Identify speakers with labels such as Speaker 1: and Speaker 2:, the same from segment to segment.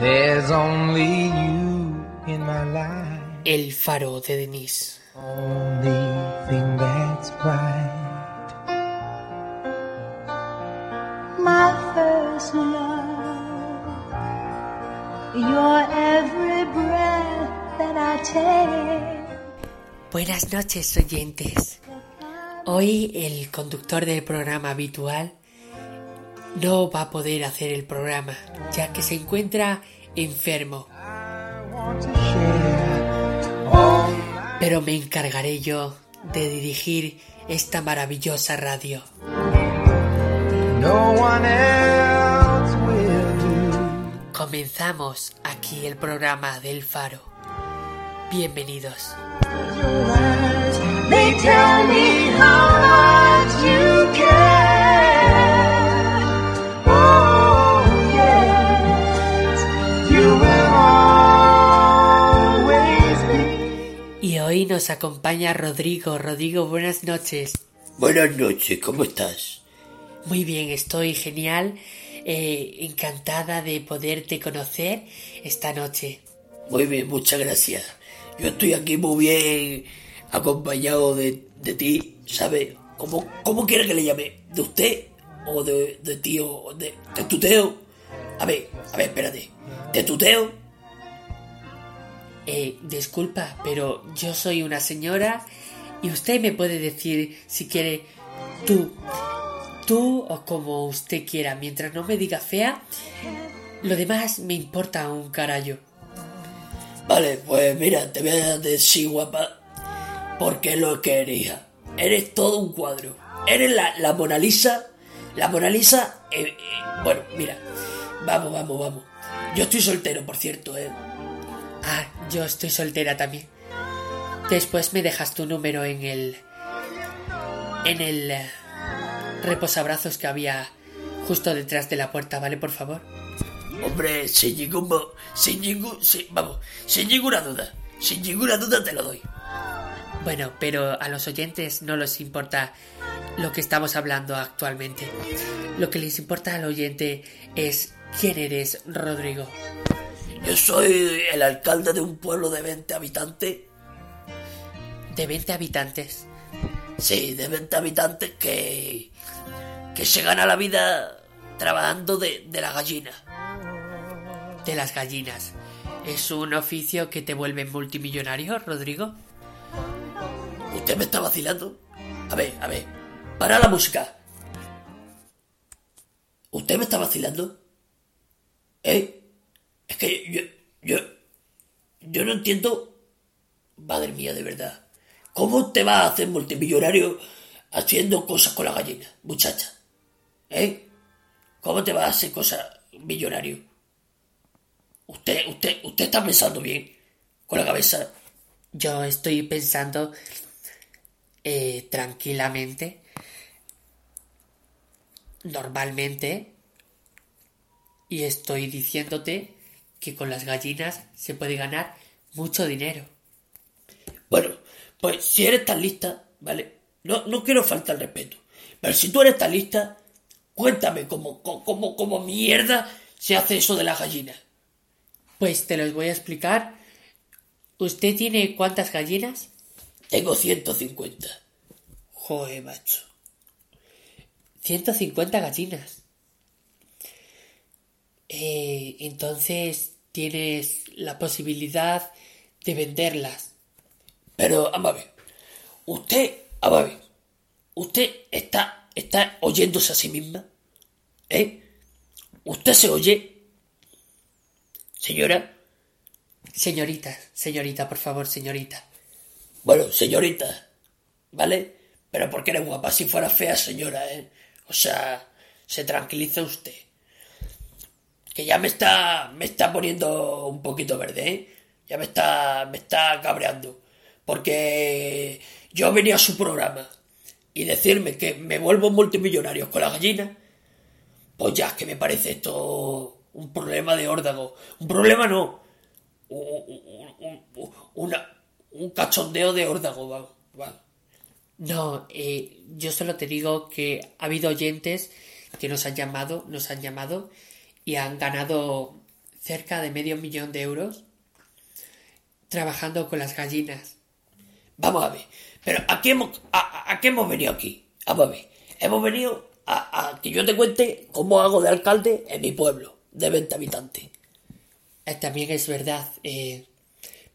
Speaker 1: There's only you in my life.
Speaker 2: El faro de Denise.
Speaker 1: Only thing that's right.
Speaker 3: my first love. Your every breath that I take.
Speaker 2: Buenas noches, oyentes. Hoy el conductor del programa habitual no va a poder hacer el programa, ya que se encuentra enfermo. Pero me encargaré yo de dirigir esta maravillosa radio. Comenzamos aquí el programa del Faro. Bienvenidos. Hoy nos acompaña Rodrigo. Rodrigo, buenas noches.
Speaker 4: Buenas noches, ¿cómo estás?
Speaker 2: Muy bien, estoy genial. eh, encantada de poderte conocer esta noche.
Speaker 4: Muy bien, muchas gracias. Yo estoy aquí muy bien acompañado de, de ti, ¿sabes? ¿Cómo, ¿Cómo quiere que le llame? ¿De usted? ¿O de, de tío? ¿De, ¿De tuteo? A ver, a ver, espérate. ¿De tuteo?
Speaker 2: Eh, disculpa, pero yo soy una señora y usted me puede decir si quiere tú, tú o como usted quiera. Mientras no me diga fea, lo demás me importa un carallo.
Speaker 4: Vale, pues mira, te voy a decir guapa, porque lo que eres, hija. Eres todo un cuadro. Eres la, la Mona Lisa. La Mona Lisa, eh, eh, bueno, mira, vamos, vamos, vamos. Yo estoy soltero, por cierto, eh.
Speaker 2: Ah, yo estoy soltera también. Después me dejas tu número en el. en el. eh, reposabrazos que había justo detrás de la puerta, ¿vale? Por favor.
Speaker 4: Hombre, sin ningún, sin ningún, sin- vamos, sin ninguna duda, sin ninguna duda te lo doy.
Speaker 2: Bueno, pero a los oyentes no les importa lo que estamos hablando actualmente. Lo que les importa al oyente es quién eres, Rodrigo.
Speaker 4: Yo soy el alcalde de un pueblo de 20 habitantes.
Speaker 2: De 20 habitantes.
Speaker 4: Sí, de 20 habitantes que, que se gana la vida trabajando de, de la gallina.
Speaker 2: De las gallinas. ¿Es un oficio que te vuelve multimillonario, Rodrigo?
Speaker 4: ¿Usted me está vacilando? A ver, a ver, para la música. ¿Usted me está vacilando? ¿Eh? Es que yo, yo, yo no entiendo. Madre mía, de verdad. ¿Cómo te vas a hacer multimillonario haciendo cosas con la gallina, muchacha? ¿Eh? ¿Cómo te vas a hacer cosas millonario? Usted, usted, usted está pensando bien con la cabeza.
Speaker 2: Yo estoy pensando eh, tranquilamente, normalmente, y estoy diciéndote que con las gallinas se puede ganar mucho dinero.
Speaker 4: Bueno, pues si eres tan lista, ¿vale? No, no quiero faltar al respeto. Pero si tú eres tan lista, cuéntame cómo, cómo, cómo, mierda se hace eso de la gallina.
Speaker 2: Pues te los voy a explicar. ¿Usted tiene cuántas gallinas?
Speaker 4: Tengo 150.
Speaker 2: Joder, macho. 150 gallinas. Eh, entonces tienes la posibilidad de venderlas.
Speaker 4: Pero, vamos a ver. Usted, vamos a ver. Usted está, está oyéndose a sí misma. ¿Eh? ¿Usted se oye? Señora.
Speaker 2: Señorita, señorita, por favor, señorita.
Speaker 4: Bueno, señorita, ¿vale? Pero porque eres guapa, si fuera fea, señora, ¿eh? O sea, se tranquiliza usted. Que ya me está, me está poniendo un poquito verde, ¿eh? Ya me está, me está cabreando. Porque yo venía a su programa y decirme que me vuelvo multimillonario con la gallina, pues ya es que me parece esto un problema de órdago. Un problema no, un, un- un- una- un cachondeo de órdago, va.
Speaker 2: No, eh, yo solo te digo que ha habido oyentes que nos han llamado, nos han llamado y han ganado cerca de medio millón de euros trabajando con las gallinas.
Speaker 4: Vamos a ver, pero ¿a qué hemos, a, qué hemos venido aquí? Vamos a ver, hemos venido a, que yo te cuente cómo hago de alcalde en mi pueblo, de 20 habitantes.
Speaker 2: Eh, También es verdad, eh,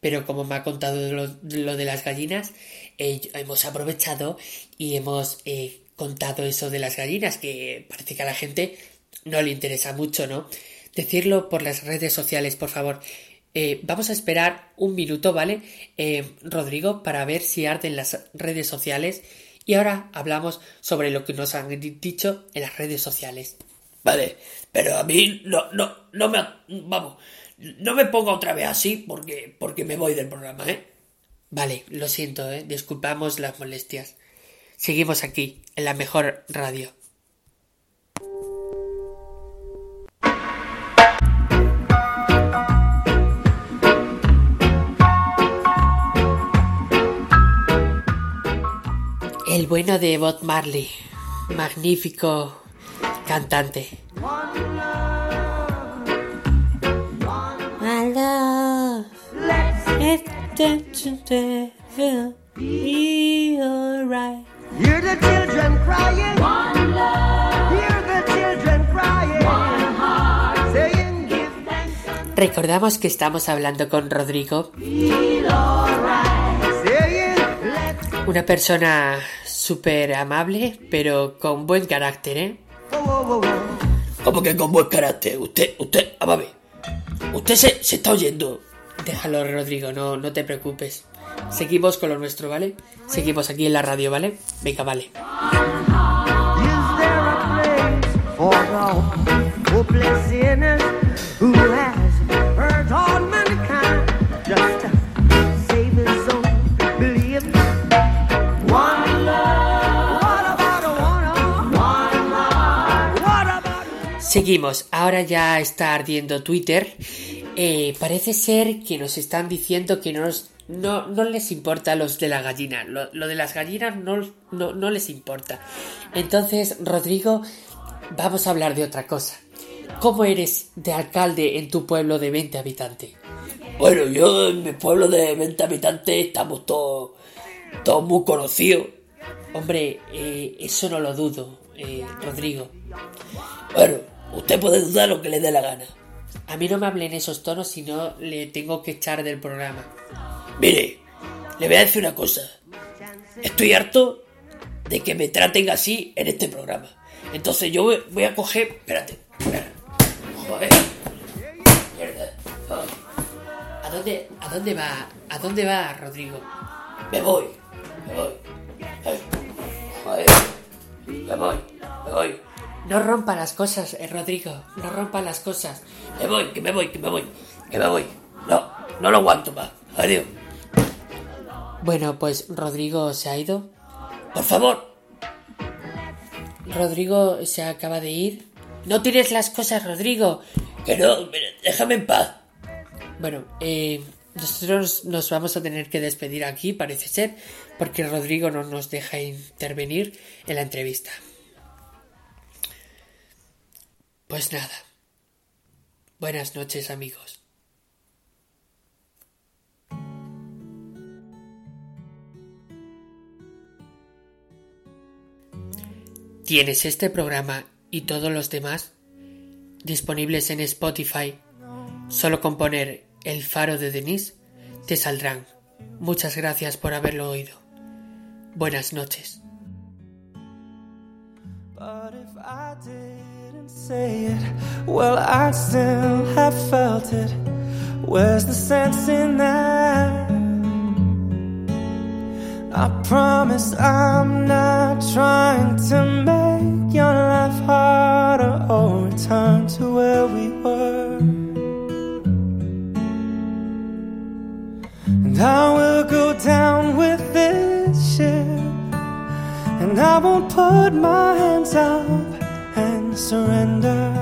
Speaker 2: pero como me ha contado lo, lo de las gallinas, eh, hemos aprovechado y hemos eh, contado eso de las gallinas, que parece que a la gente no le interesa mucho, ¿no? Decirlo por las redes sociales, por favor. Eh, vamos a esperar un minuto, ¿vale? Eh, Rodrigo, para ver si arden las redes sociales. Y ahora hablamos sobre lo que nos han di- dicho en las redes sociales.
Speaker 4: Vale, pero a mí no, no, no me, vamos, no me ponga otra vez así porque, porque me voy del programa, ¿eh?
Speaker 2: Vale, lo siento, ¿eh? Disculpamos las molestias. Seguimos aquí, en la mejor radio. El bueno de Bob Marley, magnífico cantante. My love. It's be alright.
Speaker 3: Hear the children crying. One love. Hear the children crying. One heart. Saying give thanks and
Speaker 2: Recordamos que estamos hablando con Rodrigo, una persona súper amable, pero con buen carácter, ¿eh?
Speaker 4: Como que con buen carácter. Usted, usted, vamos a ver. Usted se, se está oyendo.
Speaker 2: Déjalo, Rodrigo, no, no te preocupes. Seguimos con lo nuestro, ¿vale? Seguimos aquí en la radio, ¿vale? Venga, vale.
Speaker 3: Is there a place for
Speaker 2: Seguimos. Ahora ya está ardiendo Twitter. Eh, parece ser que nos están diciendo que no, nos- no, no les importa los de la gallina. Lo, lo de las gallinas no, no, no les importa. Entonces, Rodrigo, vamos a hablar de otra cosa. ¿Cómo eres de alcalde en tu pueblo de 20 habitantes?
Speaker 4: Bueno, yo en mi pueblo de 20 habitantes estamos todos, todos muy conocidos.
Speaker 2: Hombre, eh, eso no lo dudo, eh, Rodrigo.
Speaker 4: Bueno, usted puede dudar lo que le dé la gana.
Speaker 2: A mí no me hablen esos tonos si no le tengo que echar del programa.
Speaker 4: Mire, le voy a decir una cosa. Estoy harto de que me traten así en este programa. Entonces yo voy- a coger... Espérate. espérate. Joder. Mierda.
Speaker 2: ¿A dónde, a dónde va? ¿A dónde va, Rodrigo?
Speaker 4: Me voy. Me voy. Joder. Me voy. Me voy.
Speaker 2: No rompa las cosas, eh, Rodrigo. No rompa las cosas.
Speaker 4: Me voy, que me voy, que me voy. Que me voy. No, no lo aguanto más. Adiós.
Speaker 2: Bueno, pues Rodrigo se ha ido.
Speaker 4: Por favor.
Speaker 2: Rodrigo se acaba de ir. No tires las cosas, Rodrigo.
Speaker 4: Que no, déjame en paz.
Speaker 2: Bueno, eh, nosotros nos vamos a tener que despedir aquí, parece ser, porque Rodrigo no nos deja intervenir en la entrevista. Pues nada. Buenas noches, amigos. Tienes este programa y todos los demás disponibles en Spotify. Solo con poner El Faro de Denise te saldrán. Muchas gracias por haberlo oído. Buenas noches.
Speaker 5: Say it, well, I still have felt it. Where's the sense in that? I promise I'm not trying to make your life harder or return to where we were. And I will go down with this ship. And I won't put my hands and surrender.